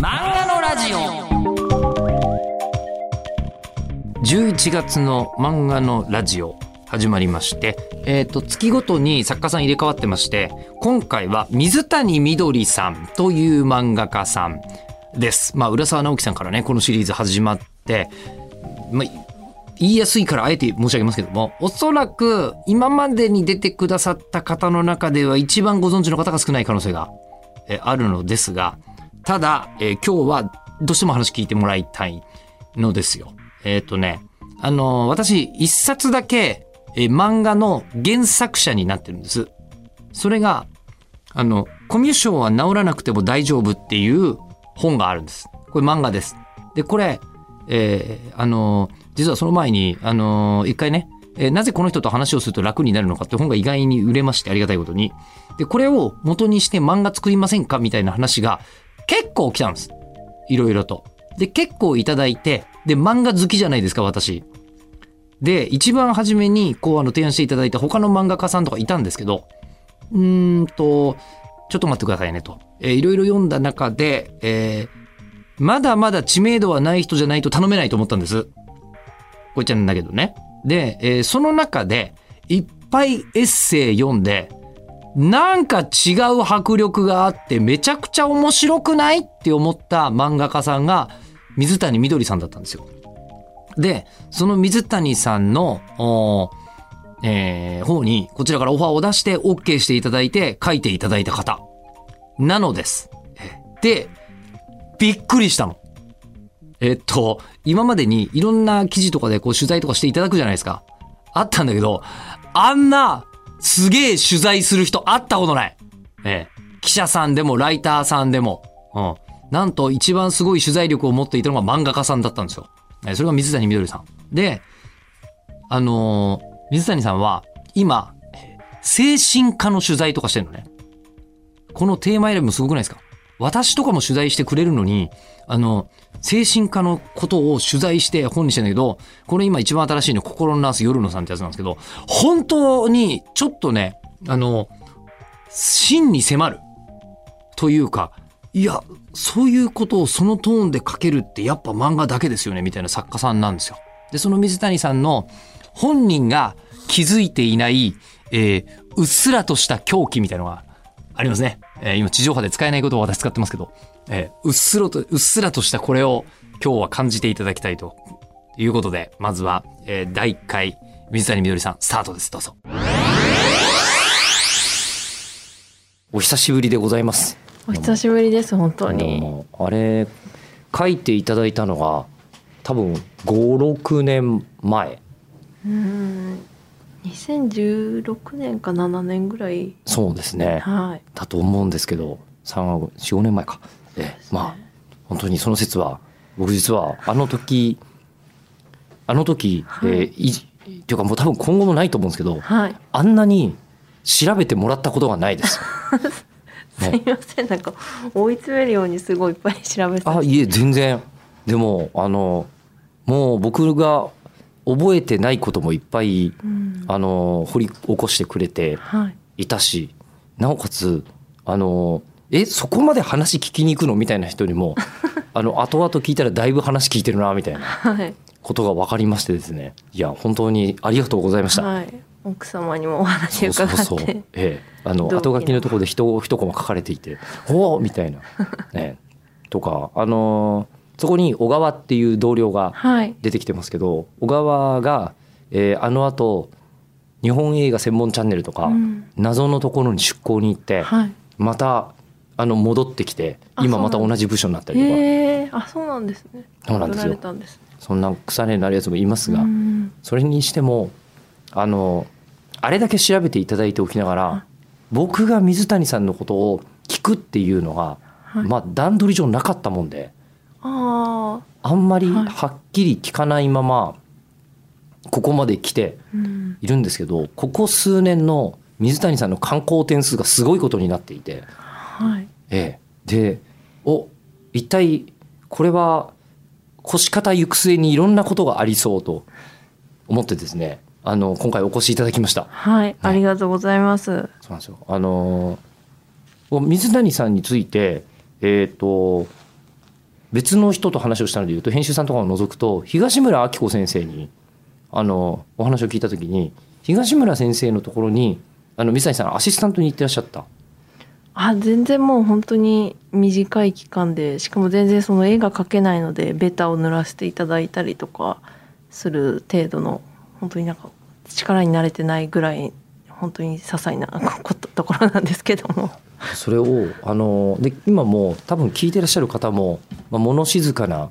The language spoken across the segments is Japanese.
漫画のラジオ11月の漫画のラジオ始まりまして、えっ、と、月ごとに作家さん入れ替わってまして、今回は水谷みどりさんという漫画家さんです。まあ、浦沢直樹さんからね、このシリーズ始まって、まあ、言いやすいからあえて申し上げますけども、おそらく今までに出てくださった方の中では一番ご存知の方が少ない可能性があるのですが、ただ、えー今日はどうしても話聞いてもらいたいのですよ。えっ、とね、あのー私一冊だけ、え漫画の原作者になってるんです。それが、あの、コミュ障は治らなくても大丈夫っていう本があるんです。これ漫画です。で、これ、えーあのー実はその前に、あのー一回ね、えなぜこの人と話をすると楽になるのかって本が意外に売れましてありがたいことに。で、これを元にして漫画作りませんかみたいな話が結構来たんです。いろいろと。で、結構いただいて、で、漫画好きじゃないですか、私。で、一番初めに、こう、あの、提案していただいた他の漫画家さんとかいたんですけど、うーんと、ちょっと待ってくださいねと。えーいろいろ読んだ中で、えーまだまだ知名度はない人じゃないと頼めないと思ったんです。こう言っちゃうんだけどね。で、えーその中で、いっぱいエッセイ読んで、なんか違う迫力があってめちゃくちゃ面白くないって思った漫画家さんが水谷みどりさんだったんですよ。で、その水谷さんの、えー方にこちらからオファーを出して OK していただいて書いていただいた方なのです。で、びっくりしたの。えっと、今までにいろんな記事とかでこう取材とかしていただくじゃないですか。あったんだけど、あんなすげえ取材する人会ったことない。ええ。記者さんでもライターさんでも。うん。なんと一番すごい取材力を持っていたのが漫画家さんだったんですよ。えそれが水谷みどりさん。で、あのー水谷さんは今、精神科の取材とかしてるのね。このテーマ選びもすごくないですか？私とかも取材してくれるのに、あの、精神科のことを取材して本にしてんだけど、これ今一番新しいの、心のナース夜野さんってやつなんですけど、本当にちょっとね、あの、真に迫るというか、いや、そういうことをそのトーンで書けるってやっぱ漫画だけですよね、みたいな作家さんなんですよ。で、その水谷さんの本人が気づいていない、えーうっすらとした狂気みたいなのがありますね。えー今地上波で使えないことを私使ってますけど、えーうっすらと、うっすらとしたこれを今日は感じていただきたいということで、まずは、えー第1回水谷みどりさんスタートです。どうぞ。お久しぶりでございます。お久しぶりです本当に。もあれ書いていただいたのが多分56年前うん。2016年か7年ぐらい。そうですねはい。だと思うんですけど45年前か、ええまあ本当にその説は僕実はあの時あの時、はいえーいっていうかもう多分今後もないと思うんですけどはい。あんなに調べてもらったことがないです。すいませんなんか追い詰めるようにすごいいっぱい調べて。あいえ全然でもあのもう僕が覚えてないこともいっぱいうん。あの掘り起こしてくれてはい。いたしなおかつあのえそこまで話聞きに行くの？みたいな人にも あの後々聞いたらだいぶ話聞いてるなみたいなはい。ことが分かりましてですねいや本当にありがとうございました。はい。奥様にもお話そう伺って。そうそう、ええ、あの後書きのところで一一コマ書かれていて「おお!」みたいな、ね、とかあのーそこに小川っていう同僚がはい。出てきてますけど小川が、えーあのあと日本映画専門チャンネルとか、うん謎のところに出向に行って、はい。またあの戻ってきてあ今また同じ部署になったりとか。あそうなんですね。そうなんですよ。そんな腐れになるやつもいますが、うんそれにしてもあのあれだけ調べていただいておきながらあ僕が水谷さんのことを聞くっていうのが、はいまあ段取り上なかったもんでああ。あんまりはっきり聞かないままここまで来てうん。いるんですけどここ数年の水谷さんの観光点数がすごいことになっていて、はい。ええ、でお一体これは腰方行く末にいろんなことがありそうと思ってですねあの今回お越しいただきました。はい。ありがとうございます。そうなんですよ。あのー水谷さんについて、えっ、と、別の人と話をしたので言うと編集さんとかを除くと東村明子先生にあのお話を聞いた時に東村先生のところにあの水谷さんアシスタントに行ってらっしゃったあ全然もう本当に短い期間でしかも全然その絵が描けないのでベタを塗らせていただいたりとかする程度の本当になんか力に慣れてないぐらい本当に些細なことところなんですけども。それをあので今も多分聞いてらっしゃる方も、まあ、物静かな、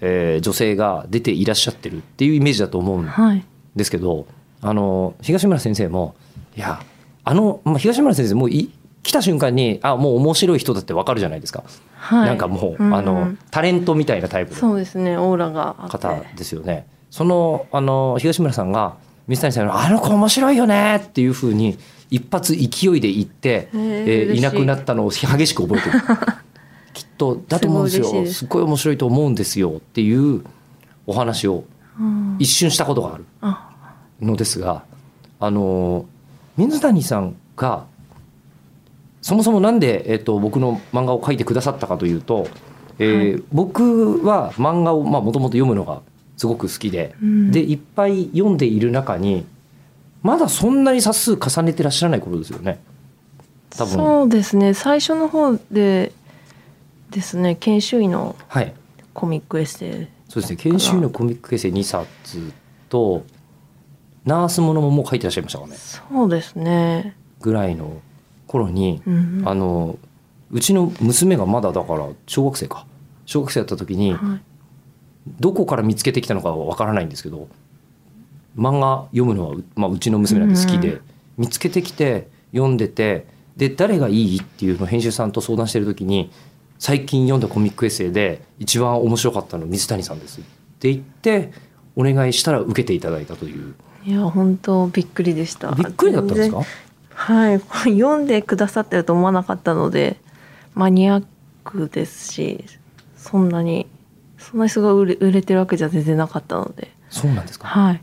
えー女性が出ていらっしゃってるっていうイメージだと思うんはい。ですけどあの東村先生もいやあの、まあ、東村先生もうい来た瞬間にあもう面白い人だってわかるじゃないですか、はい。なんかもう、うんあのタレントみたいなタイプのそうですね。オーラが方ですよね。そのあの東村さんが水谷さんに「あの子面白いよね」っていうふうに一発勢いで言って、えーい。いなくなったのを激しく覚えてる。きっとだと思うんですよ。すっごい面白いと思うんですよっていうお話をうん。一瞬したことがあるあ。のですがあの水谷さんがそもそもなんで、えっと僕の漫画を描いてくださったかというと、えーはい。僕は漫画をもともと読むのがすごく好きで、うん。でいっぱい読んでいる中にまだそんなに冊数重ねてらっしゃらない頃ですよね。多分。そうですね。最初の方でですね。研修医のはい。コミックエッセイそうですね。研修医のコミックエッセイ2冊とナースものももう書いてらっしゃいましたかね。そうですね、ぐらいの頃に、うんあのうちの娘がまだだから小学生か。小学生だった時にはい。どこから見つけてきたのかはわからないんですけど漫画読むのはう,、まあ、うちの娘なんで好きで、うん見つけてきて読んでてで誰がいいっていうのを編集さんと相談してる時に最近読んだコミックエッセイで一番面白かったの水谷さんです。って言ってお願いしたら受けていただいたという。いや本当びっくりでした。びっくりだったんですか？はい。読んでくださってると思わなかったのでマニアックですしそんなにそんなにすごい売れ売れてるわけじゃ全然なかったので。そうなんですか？はい。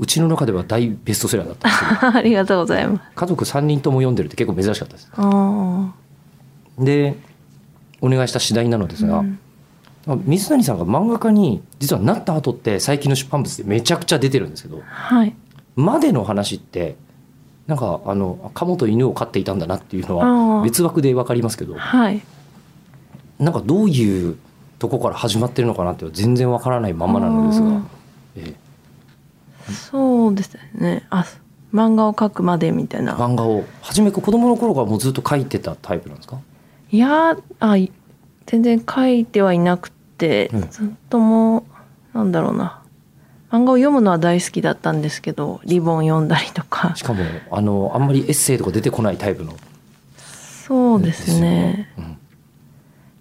うちの中では大ベストセラーだったんですけど ありがとうございます。家族3人とも読んでるって結構珍しかったです。あでお願いした次第なのですが、あうん。水谷さんが漫画家に実はなった後って最近の出版物でめちゃくちゃ出てるんですけどはい。までの話ってなんかあの鴨と犬を飼っていたんだなっていうのあはー。別枠で分かりますけど。はい。なんかどういうとこから始まってるのかなって全然分からないままなのですが。あー、えそうですね。あ漫画を描くまでみたいえな。漫画を初め子供の頃からもうずっと描いてたタイプなんですか？いやあい全然書いてはいなくて、うん。ずっともうなんだろうな漫画を読むのは大好きだったんですけどリボン読んだりとか。しかもあのあんまりエッセイとか出てこないタイプの。そうですね。うん。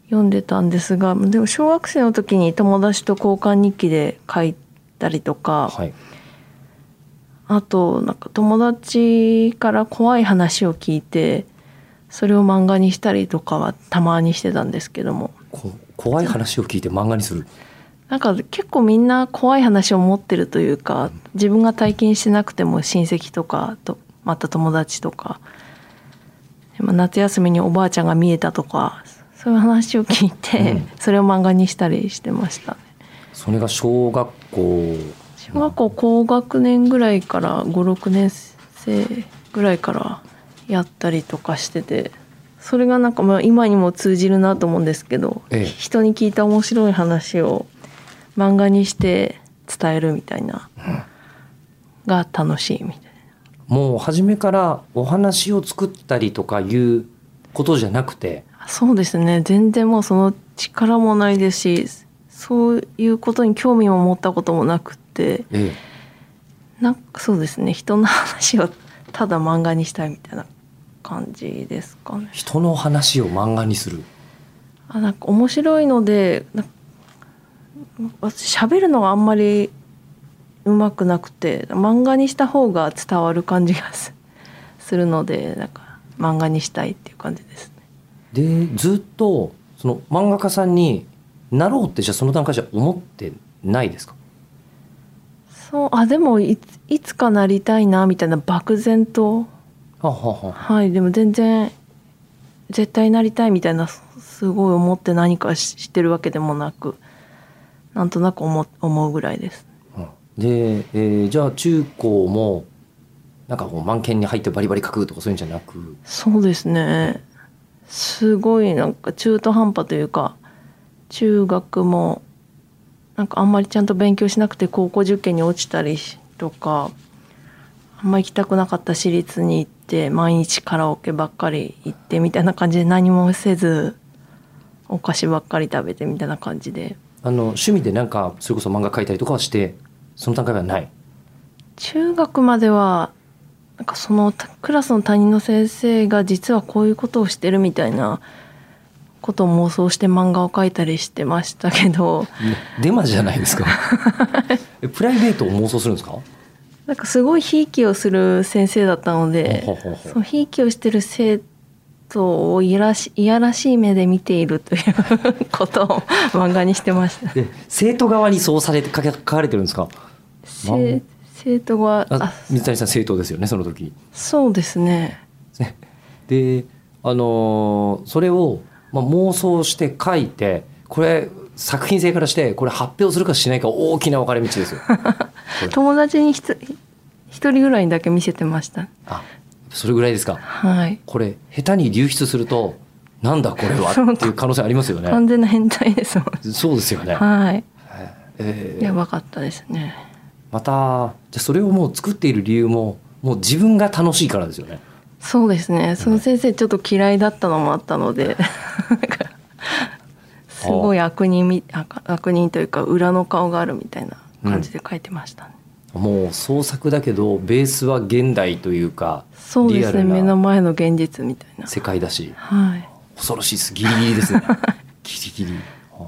読んでたんですがでも小学生の時に友達と交換日記で書いたりとか、はい。あとなんか友達から怖い話を聞いてそれを漫画にしたりとかはたまにしてたんですけども。こ怖い話を聞いて漫画にするなんか結構みんな怖い話を持ってるというか自分が体験してなくても親戚とかとまた友達とか夏休みにおばあちゃんが見えたとかそういう話を聞いて、うん。それを漫画にしたりしてましたね。それが小学校小学校高学年ぐらいから56年生ぐらいからやったりとかしててそれがなんかまあ今にも通じるなと思うんですけど、ええ。人に聞いた面白い話を漫画にして伝えるみたいな、が楽しいみたいもう初めからお話を作ったりとかいうことじゃなくて。なそうですね。全然もうその力もないですしそういうことに興味も持ったこともなくって。えなんかそうですね。人の話をただ漫画にしたいみたいな感じですかね。人の話を漫画にする。あなんか面白いのでなんか私喋るのがあんまりうまくなくて漫画にした方が伝わる感じがすするのでなんか漫画にしたいっていう感じですね。でずっとその漫画家さんになろうってじゃあその段階じゃ思ってないですか？そうあでもいついつかなりたいなみたいな漠然と。はあははいでも全然絶対なりたいみたいなすごい思って何かしてるわけでもなくなんとなく思思うぐらいです。で、えーじゃあ中高もなんかこう満研に入ってバリバリ書くとかそういうんじゃなく？そうですね。すごいなんか中途半端というか中学もなんかあんまりちゃんと勉強しなくて高校受験に落ちたりしとかあんま行きたくなかった私立に行って毎日カラオケばっかり行ってみたいな感じで何もせずお菓子ばっかり食べてみたいな感じであの趣味でなんかそれこそ漫画描いたりとかはしてその段階はない。中学まではなんかそのたクラスの担任の先生が実はこういうことをしてるみたいなことを妄想して漫画を描いたりしてましたけど。デマじゃないですか。えプライベートを妄想するんですか？なんかすごいひいきをする先生だったのでそのひいきをしてる生徒をいやらしいやらしい目で見ているということを漫画にしてました。で生徒側にそうされて書かれてるんですか？せ生徒がああ水谷さん生徒ですよねその時。そうですね。であのーそれを、まあ、妄想して書いてこれ作品性からしてこれ発表するかしないか大きな分かれ道ですよ。友達に一人ぐらいにだけ見せてました。あそれぐらいですか？はい。これ下手に流出するとなんだこれは？っていう可能性ありますよね。完全な変態ですもん。そうですよね、はい。えー。やばかったですね。またじゃあそれをもう作っている理由ももう自分が楽しいからですよね。そうですね。その先生ちょっと嫌いだったのもあったので。すごい悪人み悪悪人というか裏の顔があるみたいな感じで書いてましたね、もう創作だけどベースは現代というかそうですね目の前の現実みたいな。世界だしはい。恐ろしいです。ギリギリですね。ギリギリ。はあ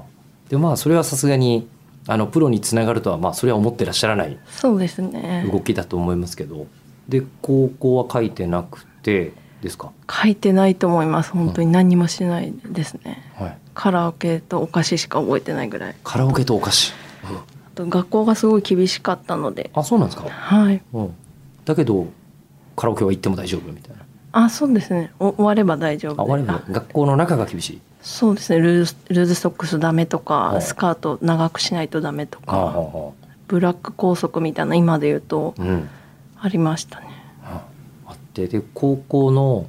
でまあそれはさすがにあのプロにつながるとはまあそれは思ってらっしゃらないそうですね。動きだと思いますけど。で高校は書いてなくてですか？書いてないと思います。本当に何にもしないですね。はい。カラオケとお菓子しか覚えてないぐらい。カラオケとお菓子、あと学校がすごい厳しかったので。あそうなんですか、はい。うん、だけどカラオケは行っても大丈夫みたいな。あそうですね。お終われば大丈夫あ終わりあ。も学校の中が厳しい。そうですね。ルーズルーズソックスダメとあかスカート長くしないとダメとはあはかあはブラック校則みたいな今で言うとあうん。ありましたね。あってで高校の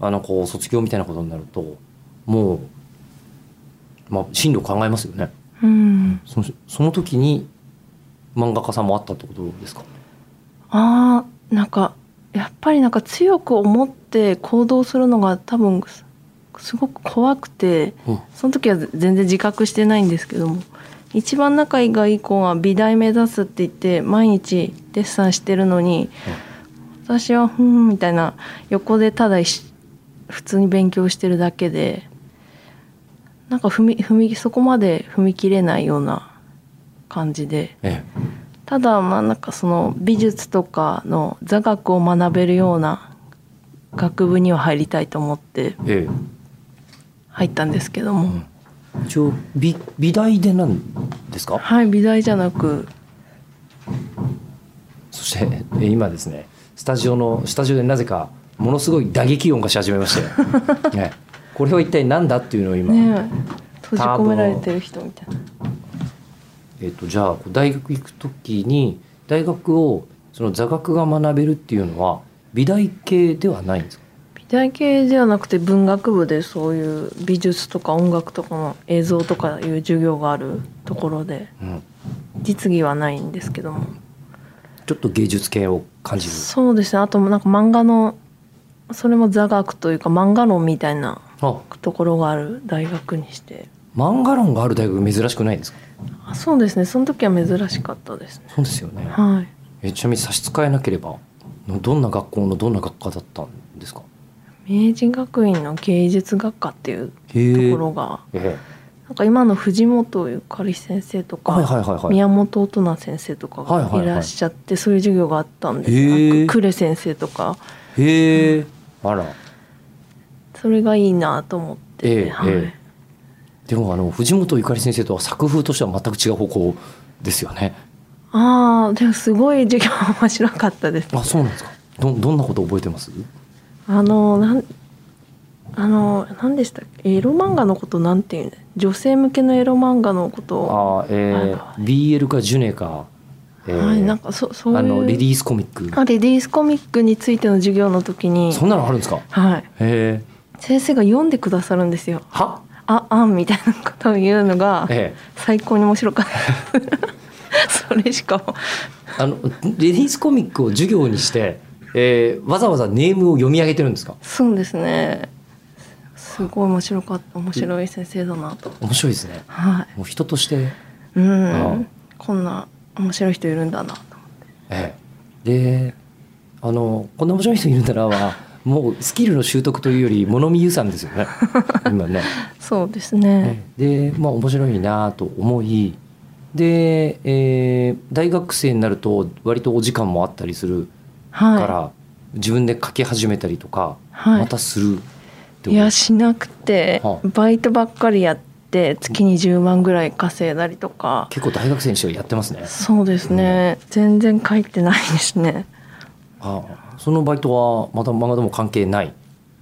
あのこう卒業みたいなことになるともう、まあ、進路考えますよねうん。そのその時に漫画家さんもあったってことですか？あーなんかやっぱりなんか強く思って行動するのが多分すすごく怖くてうん。その時は全然自覚してないんですけども一番仲がいい子は美大目指すって言って毎日デッサンしてるのに私はふーんみたいな横でただ普通に勉強してるだけでなんか踏み踏みそこまで踏み切れないような感じで。えただまあなんかその美術とかの座学を学べるような学部には入りたいと思ってええ。入ったんですけども、え一応美美大でなんですか？はい美大じゃなく。そしてえ今ですねスタジオのスタジオでなぜかものすごい打撃音がし始めまして、ね、これは一体何だっていうのを今、ね閉じ込められてる人みたいな。えっとじゃあ大学行く時に大学をその座学が学べるっていうのは美大系ではないんですか？美大系ではなくて文学部でそういう美術とか音楽とかの映像とかいう授業があるところでうん、実技はないんですけども。ちょっと芸術系を感じる。そうですね。あとなんか漫画のそれも座学というか漫画論みたいなあところがある大学にして。漫画論がある大学珍しくないですか？あそうですね。その時は珍しかったですね。そうですよね。はい。えちなみに差し支えなければどんな学校のどんな学科だったんですか？明治学院の芸術学科っていうところがえなんか今の藤本ゆかり先生とか、はいはいはいはい。宮本音奈先生とかがいらっしゃって、そういう授業があったんですへえよ呉先生とか。へえあらそれがいいなと思って、ええはい。ええ。でもあの藤本ゆかり先生とは作風としては全く違う方向ですよね。ああでもすごい授業面白かったです。あそうなんですか。どどんなこと覚えてます？あのなんあの何でしたっけ？エロ漫画のことなんていうの女性向けのエロ漫画のことを。あーえー、BL か。ジュネか、えーはいなんかそそうあのレディースコミック。あレディースコミックについての授業の時に。そんなのあるんですか？へはい。え先生が読んでくださるんですよ。は？ああんみたいなことを言うのがええ。最高に面白かった。それしかあのレディースコミックを授業にして、えーわざわざネームを読み上げてるんですか？そうですね。すごい面白かった。面白い先生だなと。面白いですね。はい。もう人として。うん。こんな面白い人いるんだなとええ。であのこんな面白い人いるんだなはもうスキルの習得というより物見遊山ですよね。今ね。そうですね。でまあ面白いなと思いで、えー大学生になると割とお時間もあったりするかはら、自分で書き始めたりとか、はい。またするいいやしなくてはあ。バイトばっかりやって月に10万ぐらい稼いだりとか。結構大学生にしてはやってますね。そうですね。全然書いてないですね。あそのバイトはまた漫画とも関係ない？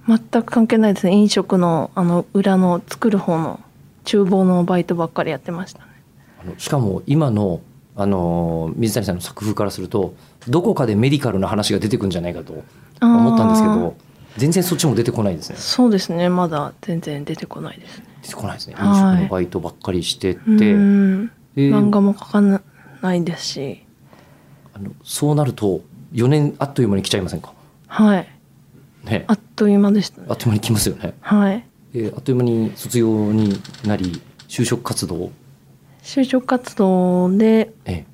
全く関係ないですね。飲食のあの裏の作る方の厨房のバイトばっかりやってましたね。あのしかも今のあの水谷さんの作風からするとどこかでメディカルな話が出てくるんじゃないかと思ったんですけど全然そっちも出てこないですね。そうですね。まだ全然出てこないですね。出てこないですね。はい飲食のバイトばっかりしてて、漫画も描かないですし。あのそうなると4年あっという間に来ちゃいませんか？はい。ね。あっという間でしたね。あっという間に来ますよね。はい。であっという間に卒業になり就職活動？就職活動でえ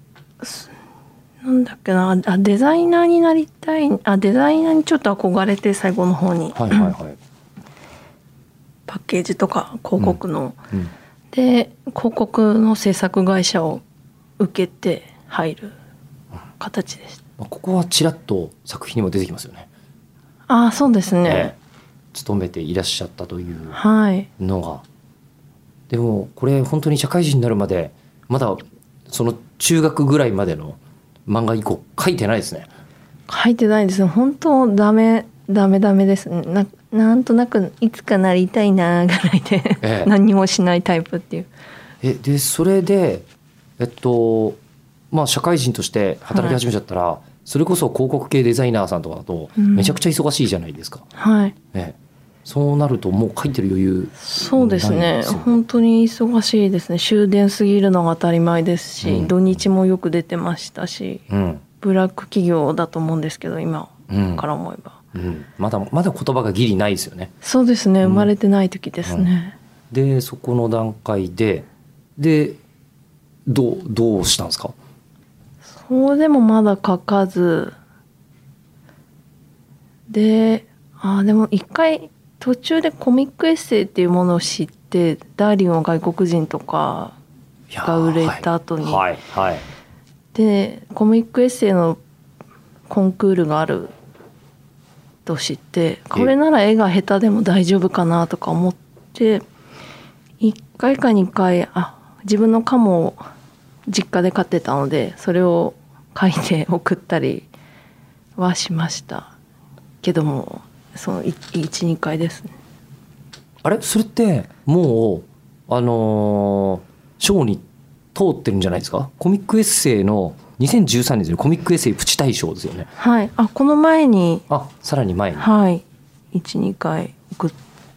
なんだっけなあデザイナーになりたいあデザイナーにちょっと憧れて最後の方に、はいはいはい、パッケージとか広告の、うん、で広告の制作会社を受けて入る形でしたまあここはちらっと作品にも出てきますよね。ああそうですね、ええ。勤めていらっしゃったというはい。のが。でもこれ本当に社会人になるまでまだその中学ぐらいまでの漫画以降書いてないですね。書いてないです。ね本当ダメダメダメです。ねななんとなくいつかなりたいなぐらいで、ええ。何にもしないタイプっていう。えでそれでえっとまあ社会人として働き始めちゃったら、それこそ広告系デザイナーさんとかだとうん。めちゃくちゃ忙しいじゃないですか、はい。ええ。そうなるともう書いてる余裕そうですね。本当に忙しいですね。終電過ぎるのが当たり前ですし、うん。土日もよく出てましたしうん、ブラック企業だと思うんですけど今うん。から思えば、うん、まだまだ言葉がギリないですよね。そうですね。うん。生まれてない時ですね、でそこの段階ででどうどうしたんですか？そうでもまだ書かず。であーでも一回途中でコミックエッセイっていうものを知ってダーリンは外国人とかが売れた後に。はいはい、はい。でコミックエッセイのコンクールがあると知ってこれなら絵が下手でも大丈夫かなとか思って1回か2回あ自分のカモを実家で飼ってたのでそれを書いて送ったりはしました。けどもその12回ですね。あれ？それってもうあのー賞に通ってるんじゃないですか？コミックエッセイの2013年ですよコミックエッセイプチ大賞ですよね。はい。あこの前にあさらに前に。はい。12回送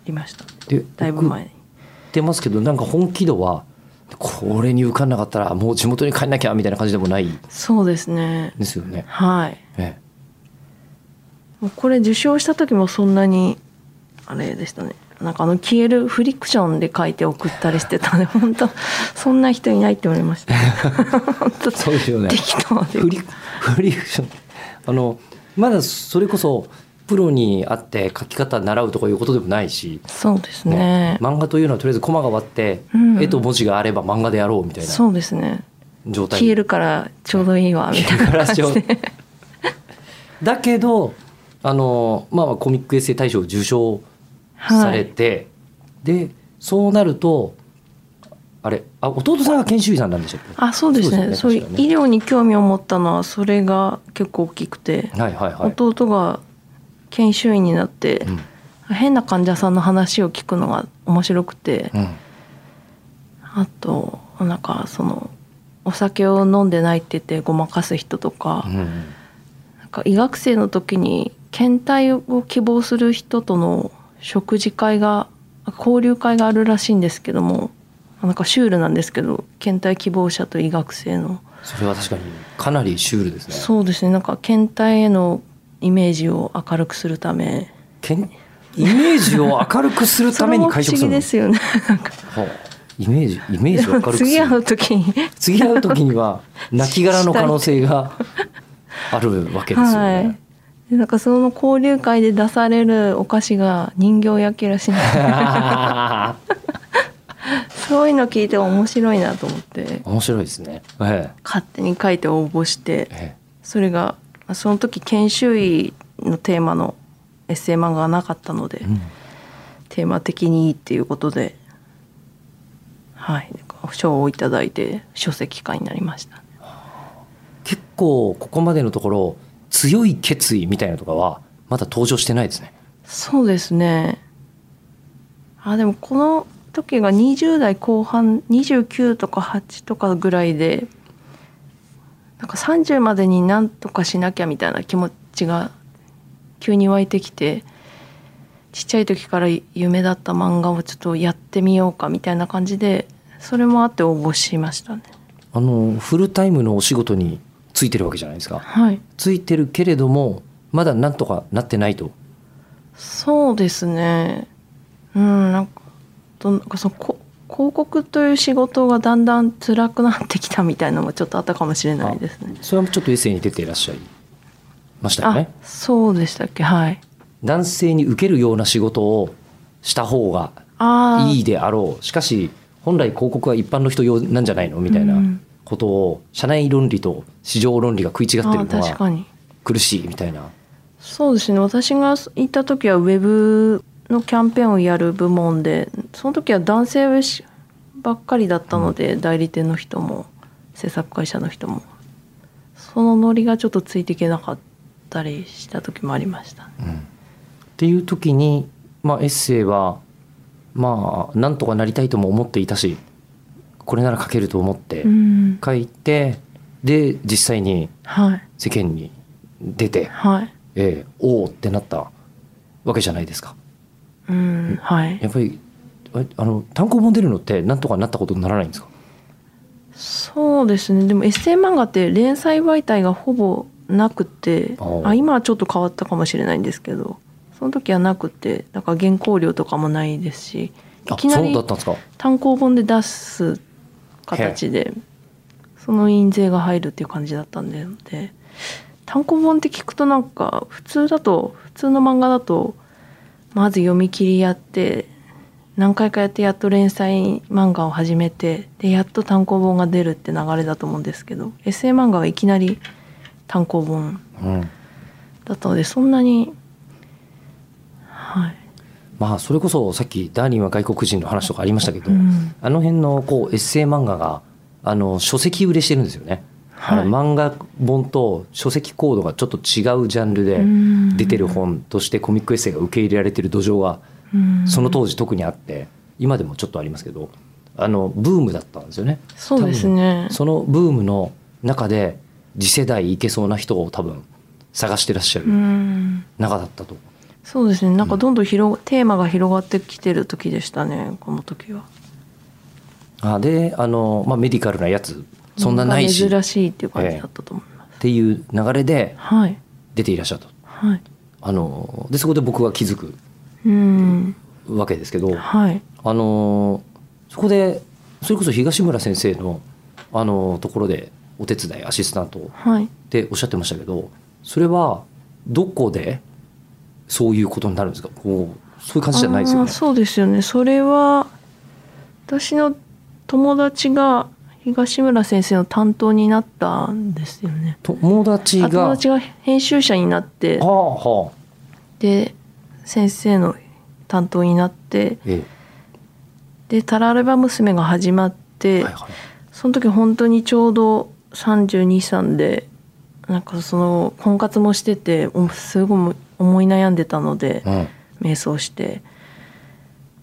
りました。でだいぶ前に。送ってますけどなんか本気度はこれに受かんなかったらもう地元に帰んなきゃみたいな感じでもない。そうですね。ですよね、はい。えもうこれ受賞した時もそんなにあれでしたね。なんかあの消えるフリクションで書いて送ったりしてたんで 本当そんな人いないって思いました。本当えそうですよね。適当で。フリフリクション。あのまだそれこそプロに会って書き方習うとかいうことでもないし、そうですね。漫画というのはとりあえずコマが割って、うん。絵と文字があれば漫画でやろうみたいなそうですね。状態。消えるからちょうどいいわ みたいな感じで。だけどあの、まあ、まあコミックエッセイ大賞を受賞されて、でそうなるとあれあ弟さんが研修医さんなんでしたっけ？あそうですね。そうねいう医療に興味を持ったのはそれが結構大きくて、はいはいはい、弟が研修医になって、うん。変な患者さんの話を聞くのが面白くてうん。あとなんかそのお酒を飲んでないって言ってごまかす人とか,、うんなんか医学生の時に検体を希望する人との食事会が交流会があるらしいんですけどもなんかシュールなんですけど検体希望者と医学生の。それは確かにかなりシュールですね。そうですね。なんか検体へのイメージを明るくするため。けんイメージを明るくするために会食するですよね。はあイメージイメージを明るくする。次会う時に。次会う時には亡骸の可能性があるわけですよはい。なんかその交流会で出されるお菓子が人形焼きらしい。そういうの聞いて面白いなと思って。面白いですね。え。勝手に書いて応募して。ええ。それがその時研修医のテーマのエッセイ漫画がなかったので、えうん。テーマ的にいいっていうことではい。賞をいただいて書籍化になりました。結構ここまでのところ強い決意みたいなのとかはまだ登場してないですね。そうですね。あでもこの時が20代後半29とか8とかぐらいでなんか30までになんとかしなきゃみたいな気持ちが急に湧いてきてちっちゃい時から夢だった漫画をちょっとやってみようかみたいな感じでそれもあって応募しましたねあのフルタイムのお仕事についてるわけじゃないですか。はいついてるけれどもまだなんとかなってないと。そうですねうんなんかどなんかそのこ広告という仕事がだんだん辛くなってきたみたいなのもちょっとあったかもしれないですね。それはちょっとエッセイに出ていらっしゃいましたよあね。そうでしたっけ？はい。男性に受けるような仕事をした方がいいであろう。しかし本来広告は一般の人用なんじゃないの？みたいなうん。ことを社内論理と市場論理が食い違ってあるのは苦しいみたいな。そうですね。私が行った時はウェブのキャンペーンをやる部門でその時は男性ばっかりだったので、代理店の人も制作会社の人もそのノリがちょっとついていけなかったりした時もありました。ねっていう時に、まあ、エッセイはまあなんとかなりたいとも思っていたしこれなら書けると思ってうん。書いてで実際にはい。世間に出て、はい。ええおおってなったわけじゃないですか。うんはい。やっぱりああの単行本出るのってなんとかなったことにならないんですか？そうですね。でもエッセイ漫画って連載媒体がほぼなくてあ今はちょっと変わったかもしれないんですけどその時はなくてだから原稿料とかもないですしいきなり単行本で出す形でその印税が入るっていう感じだったんでで単行本って聞くとなんか普通だと普通の漫画だとまず読み切りやって何回かやってやっと連載漫画を始めてでやっと単行本が出るって流れだと思うんですけどエッセイ漫画はいきなり単行本うん。だったのでそんなにはい、まあそれこそさっきダーリンは外国人の話とかありましたけど、うん。あの辺のこうエッセイ漫画があの書籍売れしてるんですよね。はい。あの漫画本と書籍コードがちょっと違うジャンルでうん。出てる本としてコミックエッセイが受け入れられてる土壌がうん。その当時特にあって今でもちょっとありますけどあのブームだったんですよね。そうですね。そのブームの中で次世代いけそうな人を多分探してらっしゃうるん。中だったと。そうですね。なんかどんどん広、テーマが広がってきてる時でしたねこの時は。あであの、まあ、メディカルなやつそんなないし。っ珍しいっていう感じだったと思います、ていう流れではい。出ていらっしゃった。と。はい。あのでそこで僕は気づくうん。わけですけどはい。あのそこでそれこそ東村先生のあのところでお手伝いアシスタントっはい。ておっしゃってましたけどそれはどこでそういうことになるんですか？こうそういう感じじゃないですよね。そうですよね。それは私の友達が東村先生の担当になったんですよね。友達が。あ友達が編集者になってはあはあ。で先生の担当になってえで「タラレバ娘」が始まって、えはいはい。その時本当にちょうど323でなんかその婚活もしてておすごい思い悩んでたのでうん。瞑想して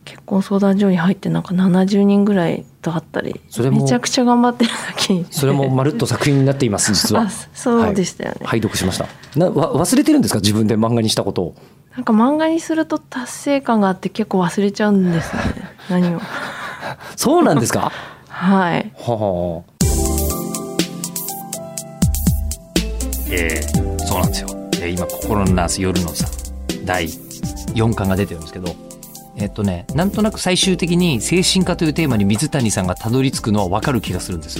結婚相談所に入ってなんか70人ぐらいと会ったりそれもめちゃくちゃ頑張ってる時。にそれもまるっと作品になっています 実は。あそうでしたよね、拝読しました。なわ忘れてるんですか？自分で漫画にしたこと。をなんか漫画にすると達成感があって結構忘れちゃうんですね。何を。そうなんですか？はい。はあえー、そうなんですよ、えー今「心のナース夜のさ」第4巻が出てるんですけどえっとねなんとなく最終的に精神科というテーマに水谷さんがたどり着くのは分かる気がするんです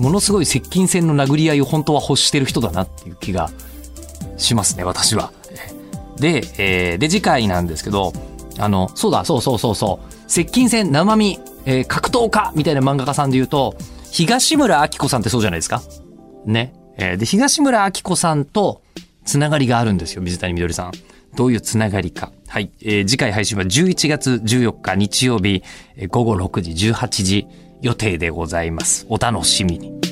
ものすごい接近戦の殴り合いを本当は欲してる人だなっていう気がしますね私はで、えーで次回なんですけどあのそうだそうそうそうそう接近戦生身、えー格闘家みたいな漫画家さんで言うと東村明子さんってそうじゃないですかね。えーで、東村明子さんとつながりがあるんですよ、水谷みどりさん。どういうつながりか。はい。えー次回配信は11月14日日曜日、午後6時、18時予定でございます。お楽しみに。